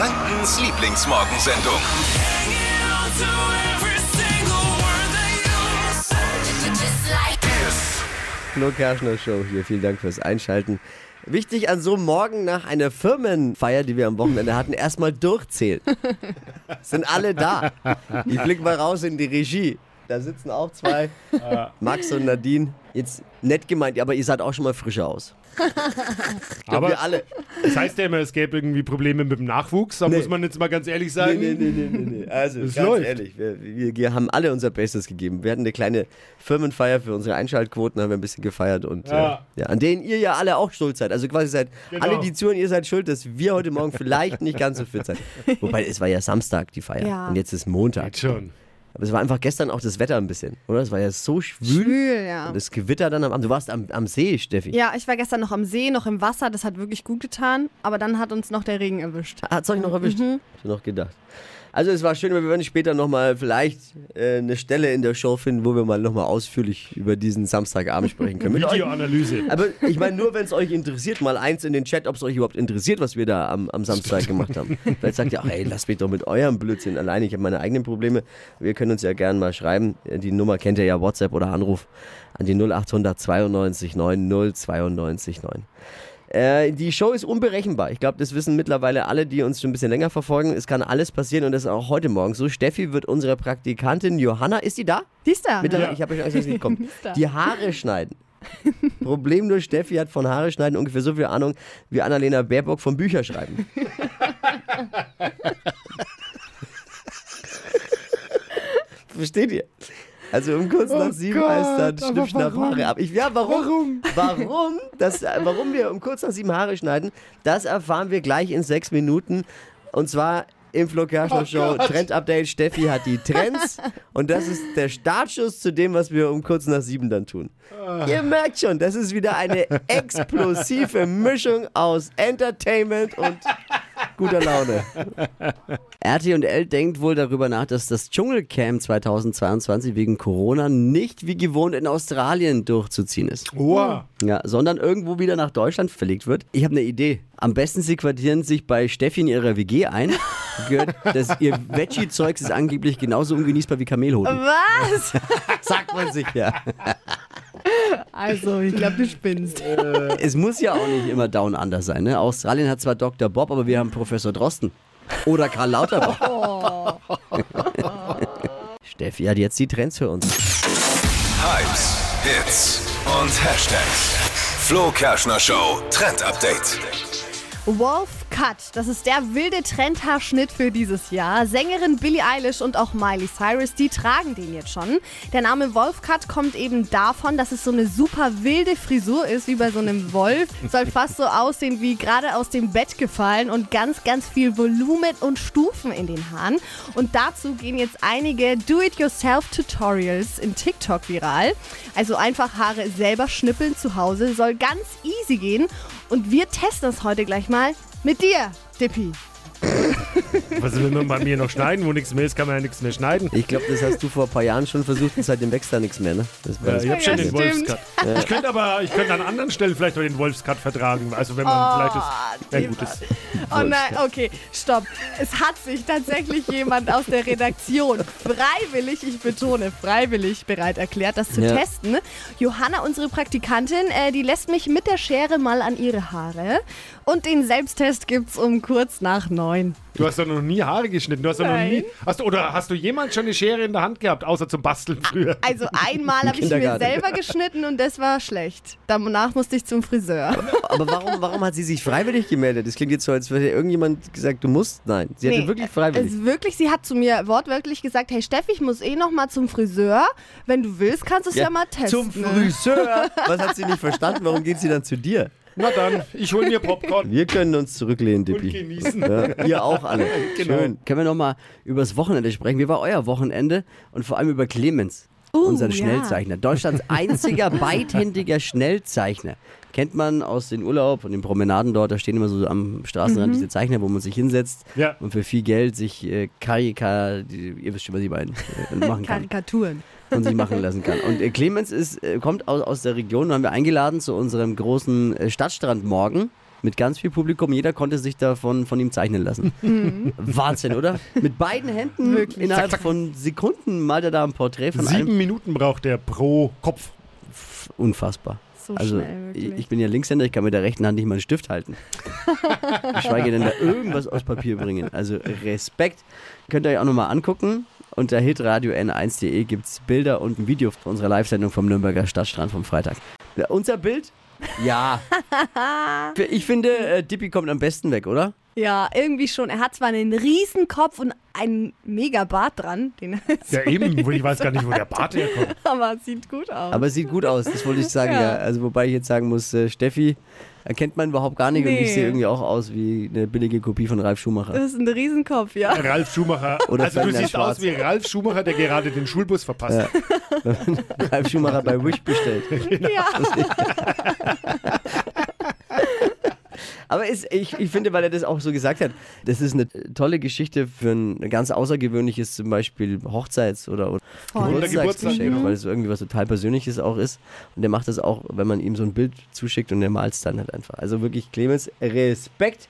Frankens Lieblingsmorgensendung. Flo Kerschner Show hier. Vielen Dank fürs Einschalten. Wichtig an so einem Morgen nach einer Firmenfeier, die wir am Wochenende hatten, erstmal durchzählen. Sind alle da. Ich blick mal raus in die Regie. Da sitzen auch zwei, Max und Nadine. Jetzt nett gemeint, aber ihr seid auch schon mal frischer aus. Ich glaub, Aber wir alle. das heißt ja immer, es gäbe irgendwie Probleme mit dem Nachwuchs. Da Nee. muss man jetzt mal ganz ehrlich sagen. nee, nee, nee, nee, nee. Also, Es ganz läuft. ehrlich, wir, wir, wir haben alle unser Bestes gegeben. Wir hatten eine kleine Firmenfeier für unsere Einschaltquoten, haben wir ein bisschen gefeiert und Ja. äh, ja, an denen ihr ja alle auch schuld seid. Also quasi seid Genau. alle, die zuhören, ihr seid schuld, dass wir heute Morgen vielleicht nicht ganz so fit sind. Wobei, es war ja Samstag, die Feier. Ja. Und jetzt ist Montag. Geht schon. Aber es war einfach gestern auch das Wetter ein bisschen, oder? Es war ja so schwül. Schwül, ja. Und das Gewitter dann am Abend. Du warst am, am See, Steffi. Ja, ich war gestern noch am See, noch im Wasser. Das hat wirklich gut getan. Aber dann hat uns noch der Regen erwischt. Hat es euch noch erwischt? Mhm. Hab ich noch gedacht. Also es war schön, wir werden später nochmal vielleicht äh, eine Stelle in der Show finden, wo wir mal nochmal ausführlich über diesen Samstagabend sprechen können. Videoanalyse. Aber ich meine nur, wenn es euch interessiert, mal eins in den Chat, ob es euch überhaupt interessiert, was wir da am, am Samstag gemacht haben. Vielleicht sagt ihr, ach ey, lasst mich doch mit eurem Blödsinn allein, ich habe meine eigenen Probleme. Wir können uns ja gerne mal schreiben. Die Nummer kennt ihr ja, WhatsApp oder Anruf an die 0800 92 9 092 9. Äh, die Show ist unberechenbar. Ich glaube, das wissen mittlerweile alle, die uns schon ein bisschen länger verfolgen. Es kann alles passieren und das ist auch heute Morgen so. Steffi wird unsere Praktikantin Johanna, ist die da? Die ist da. Mittlerweile, Ja. Ich habe ja Angst, dass sie nicht kommt. Die Haare schneiden. Problem nur, Steffi hat von Haare schneiden ungefähr so viel Ahnung wie Annalena Baerbock vom Bücherschreiben. Versteht ihr? Also um kurz nach sieben Gott, heißt dann aber schnipp, schnapp, warum? Haare ab. Ich, ja, warum? Warum? Warum, das, warum wir um kurz nach sieben Haare schneiden, das erfahren wir gleich in sechs Minuten. Und zwar im Flo Kerschner Oh Show Gott. Trend Update. Steffi hat die Trends und das ist der Startschuss zu dem, was wir um kurz nach sieben dann tun. Ihr merkt schon, das ist wieder eine explosive Mischung aus Entertainment und guter Laune. RTL denkt wohl darüber nach, dass das Dschungelcamp 2022 wegen Corona nicht wie gewohnt in Australien durchzuziehen ist. Wow. Ja, sondern irgendwo wieder nach Deutschland verlegt wird. Ich habe eine Idee. Am besten sie quartieren sich bei Steffi in ihrer WG ein. Gehört, dass ihr Veggie-Zeugs ist angeblich genauso ungenießbar wie Kamelhoden. Was? Sagt man sich ja. Also, ich glaube, du spinnst. Es muss ja auch nicht immer Down Under sein. Ne? Australien hat zwar Dr. Bob, aber wir haben Professor Drosten. Oder Karl Lauterbach. Steffi hat jetzt die Trends für uns. Hypes, Hits und Hashtags. Flo Kerschner Show Trend Update. Wolf Cut, das ist der wilde Trendhaarschnitt für dieses Jahr. Sängerin Billie Eilish und auch Miley Cyrus, die tragen den jetzt schon. Der Name Wolf Cut kommt eben davon, dass es so eine super wilde Frisur ist, wie bei so einem Wolf. Soll fast so aussehen wie gerade aus dem Bett gefallen und ganz, ganz viel Volumen und Stufen in den Haaren. Und dazu gehen jetzt einige Do-it-yourself-Tutorials in TikTok viral. Also einfach Haare selber schnippeln zu Hause, soll ganz easy gehen. Und wir testen das heute gleich mal mit dir, Dippi. Was will man bei mir noch schneiden? Wo nichts mehr ist, kann man ja nichts mehr schneiden. Ich glaube, das hast du vor ein paar Jahren schon versucht und seitdem wächst da nichts mehr. Ne? Ja, ich habe Ja, schon den stimmt. Wolfscut. Ich könnte aber, ich könnte an anderen Stellen vielleicht auch den Wolfscut vertragen. Also wenn man vielleicht das. Ja, Oh nein, okay, stopp. Es hat sich tatsächlich jemand aus der Redaktion freiwillig, ich betone, freiwillig bereit erklärt, das zu Ja. testen. Johanna, unsere Praktikantin, äh, die lässt mich mit der Schere mal an ihre Haare. Und den Selbsttest gibt's um kurz nach neun. Du hast doch noch nie Haare geschnitten. Du hast doch noch Nein. nie. Hast du, oder hast du jemals schon eine Schere in der Hand gehabt, außer zum Basteln früher? Also einmal habe ich mir Kindergarten. selber geschnitten und das war schlecht. Danach musste ich zum Friseur. Aber warum, warum hat sie sich freiwillig gemeldet? Das klingt jetzt so, als hätte irgendjemand gesagt, du musst. Nein, sie hatte Nee, wirklich Es freiwillig. ist wirklich, sie hat zu mir wortwörtlich gesagt, hey Steffi, ich muss eh noch mal zum Friseur. Wenn du willst, kannst du es ja, mal testen. Zum Friseur. Was hat sie nicht verstanden? Warum geht sie dann zu dir? Na dann, ich hole mir Popcorn Wir können uns zurücklehnen, und Dippi. genießen. Ja, ihr auch alle. Genau. Schön. Können wir nochmal über das Wochenende sprechen? Wie war euer Wochenende? Und vor allem über Clemens, Uh, unseren ja. Schnellzeichner. Deutschlands einziger beidhändiger Schnellzeichner. Kennt man aus den Urlaub und den Promenaden dort, da stehen immer so am Straßenrand diese Zeichner, wo man sich hinsetzt Ja. und für viel Geld sich äh, Karika, die- ihr wisst schon, was ich meine, äh, machen kann Karikaturen. und sich machen lassen kann. Und äh, Clemens ist, äh, kommt aus, aus der Region, da haben wir eingeladen zu unserem großen äh, Stadtstrand morgen. mit ganz viel Publikum. Jeder konnte sich davon von ihm zeichnen lassen. Wahnsinn, oder? Mit beiden Händen Wirklich. innerhalb von Sekunden malt er da ein Porträt von Sieben einem. Minuten braucht er pro Kopf. Unfassbar. So Also schnell, ich, wirklich. ich bin ja Linkshänder, ich kann mit der rechten Hand nicht mal einen Stift halten. Geschweige denn da irgendwas aus Papier bringen. Also Respekt. Könnt ihr euch auch nochmal angucken. Unter hitradio n1.de gibt es Bilder und ein Video von unserer Live-Sendung vom Nürnberger Stadtstrand vom Freitag. Unser Bild? Ja. ich finde, äh, Dippy kommt am besten weg, oder? Ja, irgendwie schon. Er hat zwar einen riesen Kopf und einen mega Bart dran, den Ja, eben. wo Ich weiß gar nicht, wo der Bart herkommt. aber sieht gut aus. Aber es sieht gut aus, das wollte ich sagen, ja. Ja. Also wobei ich jetzt sagen muss, äh, Steffi erkennt man überhaupt gar nicht und ich Nee. sehe irgendwie auch aus wie eine billige Kopie von Ralf Schumacher. das ist ein Riesenkopf, ja. Ralf Schumacher. Oder also du Ferdinand siehst Schwarz. aus wie Ralf Schumacher, der gerade den Schulbus verpasst. Ralf Schumacher bei Wish bestellt. ja. Aber es, ich, ich finde, weil er das auch so gesagt hat, das ist eine tolle Geschichte für ein ganz außergewöhnliches, zum Beispiel Hochzeits- oder, oder Geburtstagsgeschenk, Geburtstag, weil es irgendwie was total Persönliches auch ist. Und der macht das auch, wenn man ihm so ein Bild zuschickt und der malt es dann halt einfach. Also wirklich, Clemens, Respekt.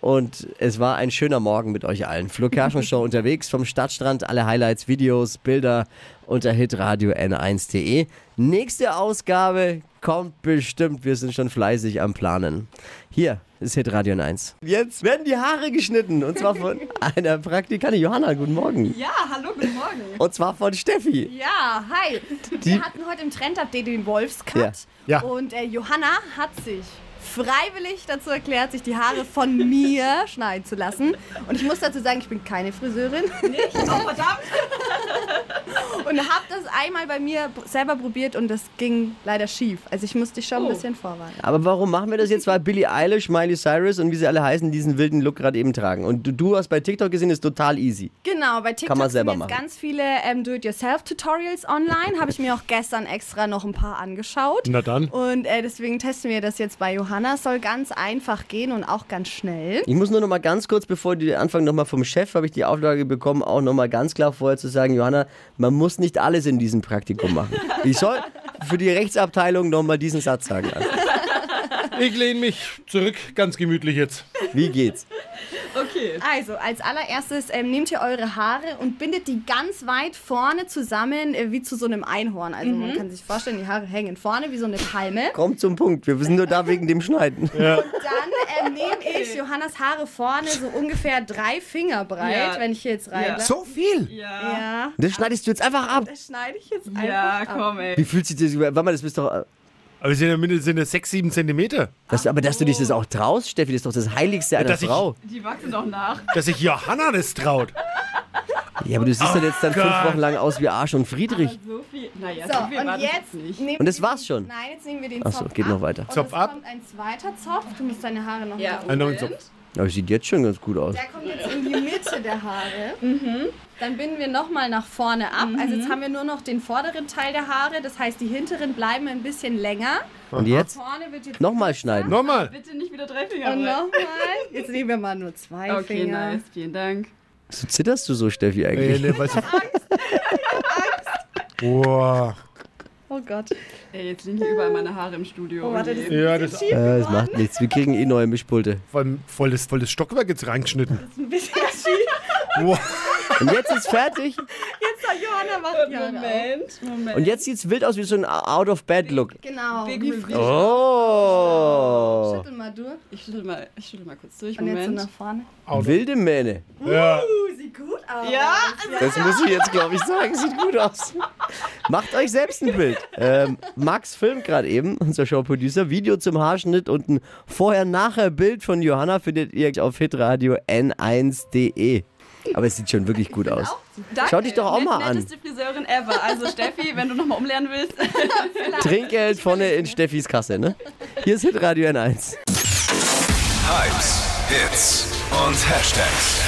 Und es war ein schöner Morgen mit euch allen. Flo Show unterwegs vom Stadtstrand. Alle Highlights, Videos, Bilder unter hitradio n1.de. Nächste Ausgabe kommt bestimmt. Wir sind schon fleißig am Planen. Hier ist Hitradio N1. Jetzt werden die Haare geschnitten. Und zwar von einer Praktikantin. Johanna, guten Morgen. Ja, hallo, guten Morgen. Und zwar von Steffi. Ja, hi. Wir hatten heute im Trend-Update den Wolfscut. Ja. Ja. Und äh, Johanna hat sich freiwillig dazu erklärt, sich die Haare von mir schneiden zu lassen. Und ich muss dazu sagen, ich bin keine Friseurin. Nicht? Oh, verdammt. Und habe das einmal bei mir selber probiert und das ging leider schief. Also ich musste dich schon ein Oh. bisschen vorwarnen. Aber warum machen wir das jetzt? Weil Billie Eilish, Miley Cyrus und wie sie alle heißen, diesen wilden Look gerade eben tragen. Und du, du hast bei TikTok gesehen, ist total easy. Genau, bei TikTok Kann man sind selber jetzt machen. ganz viele ähm, Do-it-yourself-Tutorials online. Habe ich mir auch gestern extra noch ein paar angeschaut. Na dann. Und äh, deswegen testen wir das jetzt bei Johanna. Soll ganz einfach gehen und auch ganz schnell. Ich muss nur noch mal ganz kurz, bevor die anfangen, noch mal vom Chef, habe ich die Auflage bekommen, auch noch mal ganz klar vorher zu sagen, Johanna, man muss nicht alles in diesem Praktikum machen. Ich soll für die Rechtsabteilung noch mal diesen Satz sagen. Also, Ich lehne mich zurück, ganz gemütlich jetzt. wie geht's? Okay. Also, als allererstes ähm, nehmt ihr eure Haare und bindet die ganz weit vorne zusammen, äh, wie zu so einem Einhorn. Also, man kann sich vorstellen, die Haare hängen vorne wie so eine Palme. Kommt zum Punkt. Wir sind nur da wegen dem Schneiden. Dann ähm, nehme ich Johannas Haare vorne so ungefähr drei Finger breit, Ja. wenn ich hier jetzt rein. Ja. So viel? Ja. Ja, Das schneidest du jetzt einfach ab. das schneide ich jetzt Ja, einfach ab. komm, ey. Wie fühlt sich das? Warte mal, das bist doch. Aber es sind ja mindestens sind ja sechs, sieben Zentimeter. Das, aber dass du dich das auch traust, Steffi, das ist doch das Heiligste einer dass ich- Frau. Die wachsen doch nach. Dass sich Johanna das traut. Ja, aber du siehst doch jetzt dann fünf Gott. Wochen lang aus wie Arsch und Friedrich. So viel. Naja, So, so, viel war und das jetzt nicht. nehmen Und das wir war's den- schon? Nein, jetzt nehmen wir den Ach so, Zopf geht ab. noch weiter. Und Zopf es ab. kommt ein zweiter Zopf. Du musst deine Haare noch Ja. mal Ein neuen Zopf. Aber sieht jetzt schon ganz gut aus. Der kommt jetzt Mitte der Haare. Dann binden wir nochmal nach vorne ab. Also jetzt haben wir nur noch den vorderen Teil der Haare. Das heißt, die hinteren bleiben ein bisschen länger. Und jetzt? Vorne wird jetzt Nochmal schneiden. Nochmal. Bitte nicht wieder drei Finger. Und nochmal. Jetzt nehmen wir mal nur zwei Okay, Finger. nice. Vielen Dank. So zitterst du so, Steffi, eigentlich? ne, weißt du. Boah. Oh Gott. Ey, jetzt liegen hier überall meine Haare im Studio. Oh, warte, das Ja, das Äh, das macht nichts. Wir kriegen eh neue Mischpulte. vor allem voll das, voll das Stockwerk jetzt reingeschnitten. ein bisschen Boah. Und jetzt ist fertig. Jetzt hat Johanna macht auf. Moment, Moment. Und jetzt sieht's wild aus wie so ein Out-of-Bed-Look. Genau. Big Reveal. frisch. Oh. Schüttel mal durch. Ich schüttel mal, ich schüttel mal kurz durch. Und jetzt so Moment. nach vorne. Wilde Mähne. Ja. Uh, sieht gut aus. Ja, Das muss ich jetzt, glaube ich, sagen. Sieht gut aus. Macht euch selbst ein Bild. Ähm, Max filmt gerade eben, unser Showproducer, Video zum Haarschnitt und ein Vorher-Nachher-Bild von Johanna findet ihr auf hitradio n1.de. Aber es sieht schon wirklich gut aus. danke. Schau dich doch auch mal an. Netteste Friseurin ever. Also Steffi, wenn du nochmal umlernen willst. Trinkgeld vorne in Steffis Kasse, ne? Hier ist Hitradio N1. Hypes, Hits und Hashtags.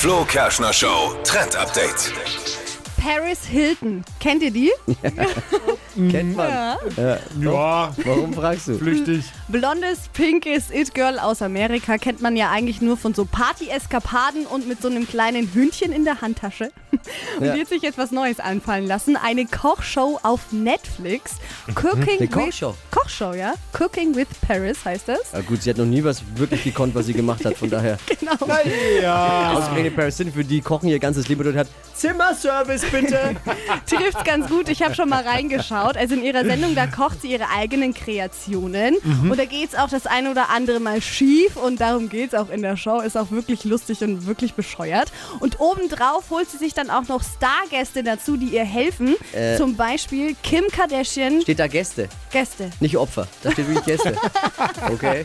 Flo Kerschner Show Trend Update. Paris Hilton. Kennt ihr die? Kennt man. Ja, Warum fragst du? flüchtig. Blondes, pinkes It-Girl aus Amerika kennt man ja eigentlich nur von so Party-Eskapaden und mit so einem kleinen Hündchen in der Handtasche. Und Ja. die hat sich jetzt was Neues einfallen lassen. Eine Kochshow auf Netflix. Cooking Eine Kochshow? With, Kochshow, ja. Cooking with Paris heißt das. Ja, gut, sie hat noch nie was wirklich gekonnt, was sie gemacht hat, von daher. Genau. Ja. Ausgerechnet Paris Hilton, für die kochen ihr ganzes Leben und hat Zimmerservice bitte. Trifft's ganz gut. Ich habe schon mal reingeschaut. Also in ihrer Sendung, da kocht sie ihre eigenen Kreationen. Und da geht's auch das ein oder andere Mal schief. Und darum geht's auch in der Show. Ist auch wirklich lustig und wirklich bescheuert. Und obendrauf holt sie sich dann auch noch Stargäste dazu, die ihr helfen. Äh. Zum Beispiel Kim Kardashian. Steht da Gäste, Gäste. nicht Opfer. Da steht wirklich Gäste. Okay.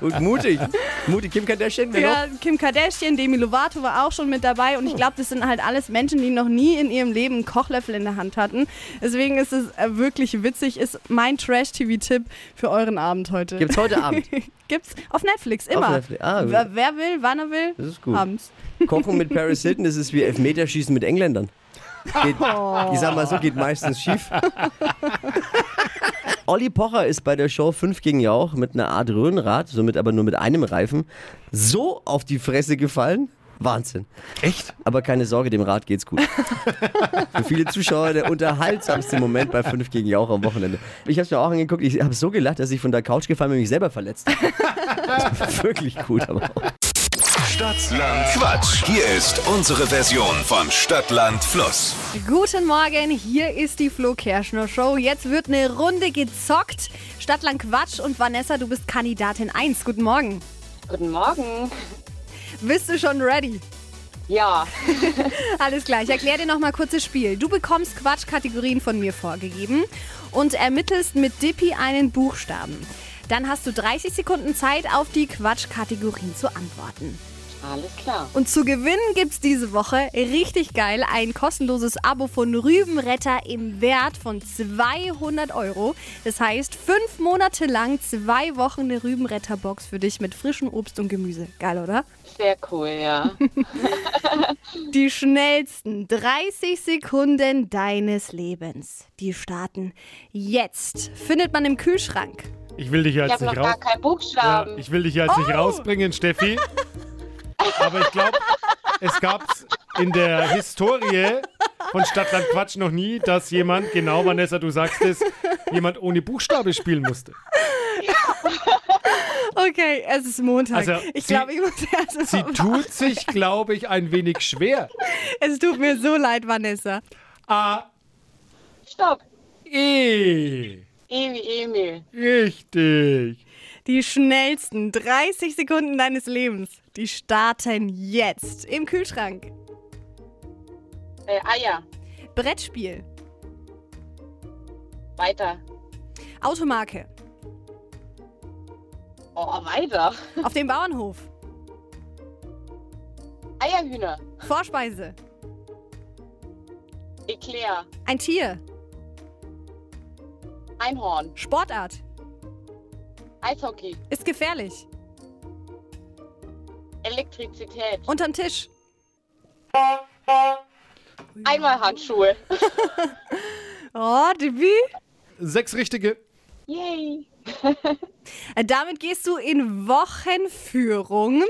Und mutig. Mutig. Kim Kardashian, wer noch? Ja, Kim Kardashian, Demi Lovato war auch schon mit dabei und ich glaube, das sind halt alles Menschen, die noch nie in ihrem Leben einen Kochlöffel in der Hand hatten. Deswegen ist es äh, wirklich witzig, ist mein Trash-TV-Tipp für euren Abend heute. Gibt's heute Abend. Gibt's auf Netflix, immer. Netflix. Ah, wer, wer will, wann er will, Das ist gut. abends. Kochen mit Paris Hilton, das ist wie Elfmeterschießen mit Engländern. Geht, Ich sag mal so, geht meistens schief. Olli Pocher ist bei der Show 5 gegen Jauch mit einer Art Röhrenrad, somit aber nur mit einem Reifen, so auf die Fresse gefallen. Wahnsinn. Echt? Aber keine Sorge, dem Rad geht's gut. Für viele Zuschauer der unterhaltsamste Moment bei 5 gegen Jauch am Wochenende. Ich hab's mir auch angeguckt, ich habe so gelacht, dass ich von der Couch gefallen bin und mich selber verletzt. Das war wirklich gut, aber auch. Stadtland Quatsch. Hier ist unsere Version von Stadtland Fluss. Guten Morgen, hier ist die Flo Kerschner Show. Jetzt wird eine Runde gezockt. Stadtlang Quatsch und Vanessa, du bist Kandidatin 1. Guten Morgen. Guten Morgen. Bist du schon ready? Ja, Alles klar, ich erkläre dir noch mal kurz das Spiel. Du bekommst Quatschkategorien von mir vorgegeben und ermittelst mit Dippy einen Buchstaben. Dann hast du 30 Sekunden Zeit, auf die Quatschkategorien zu antworten. Alles klar. Und zu gewinnen gibt's diese Woche richtig geil ein kostenloses Abo von Rübenretter im Wert von 200 Euro. Das heißt, fünf Monate lang zwei Wochen eine Rübenretter-Box für dich mit frischem Obst und Gemüse. Geil, oder? Sehr cool, ja. Die schnellsten 30 Sekunden deines Lebens. Die starten jetzt. Findet man im Kühlschrank. Ich will dich Ich jetzt habe noch nicht gar raus. keinen Ja, Buchstaben. ich will dich jetzt nicht rausbringen, Steffi. Aber ich glaube, es gab in der Historie von Stadtland Quatsch noch nie, dass jemand, genau Vanessa, du sagst es, jemand ohne Buchstabe spielen musste. Okay, es ist Montag. Also, ich sie- glaube, ich muss erst Sie tut sich, glaube ich, ein wenig schwer. Es tut mir so leid, Vanessa. A, Stopp. E. E wie Emil. Richtig. Die schnellsten 30 Sekunden deines Lebens, die starten jetzt im Kühlschrank. Äh, Eier. Brettspiel, Weiter. Automarke, Oh, weiter. auf dem Bauernhof, Eierhühner. Vorspeise, Eclair. ein Tier, Einhorn. Sportart, Eishockey. ist gefährlich, Elektrizität. unterm Tisch, Einmal Handschuhe. oh, Debbie. Sechs richtige. Yay. Äh, Damit gehst du in Wochenführung.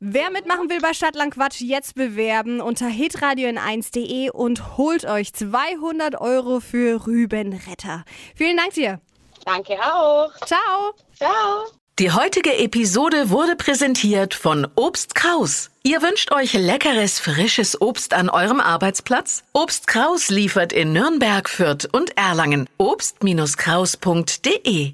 Wer mitmachen will bei Stadtland Quatsch, jetzt bewerben unter hitradio in 1.de und holt euch 200 Euro für Rübenretter. Vielen Dank dir. Danke auch. Ciao. Ciao. Die heutige Episode wurde präsentiert von Obst Kraus. Ihr wünscht euch leckeres, frisches Obst an eurem Arbeitsplatz? Obst Kraus liefert in Nürnberg, Fürth und Erlangen. Obst-Kraus.de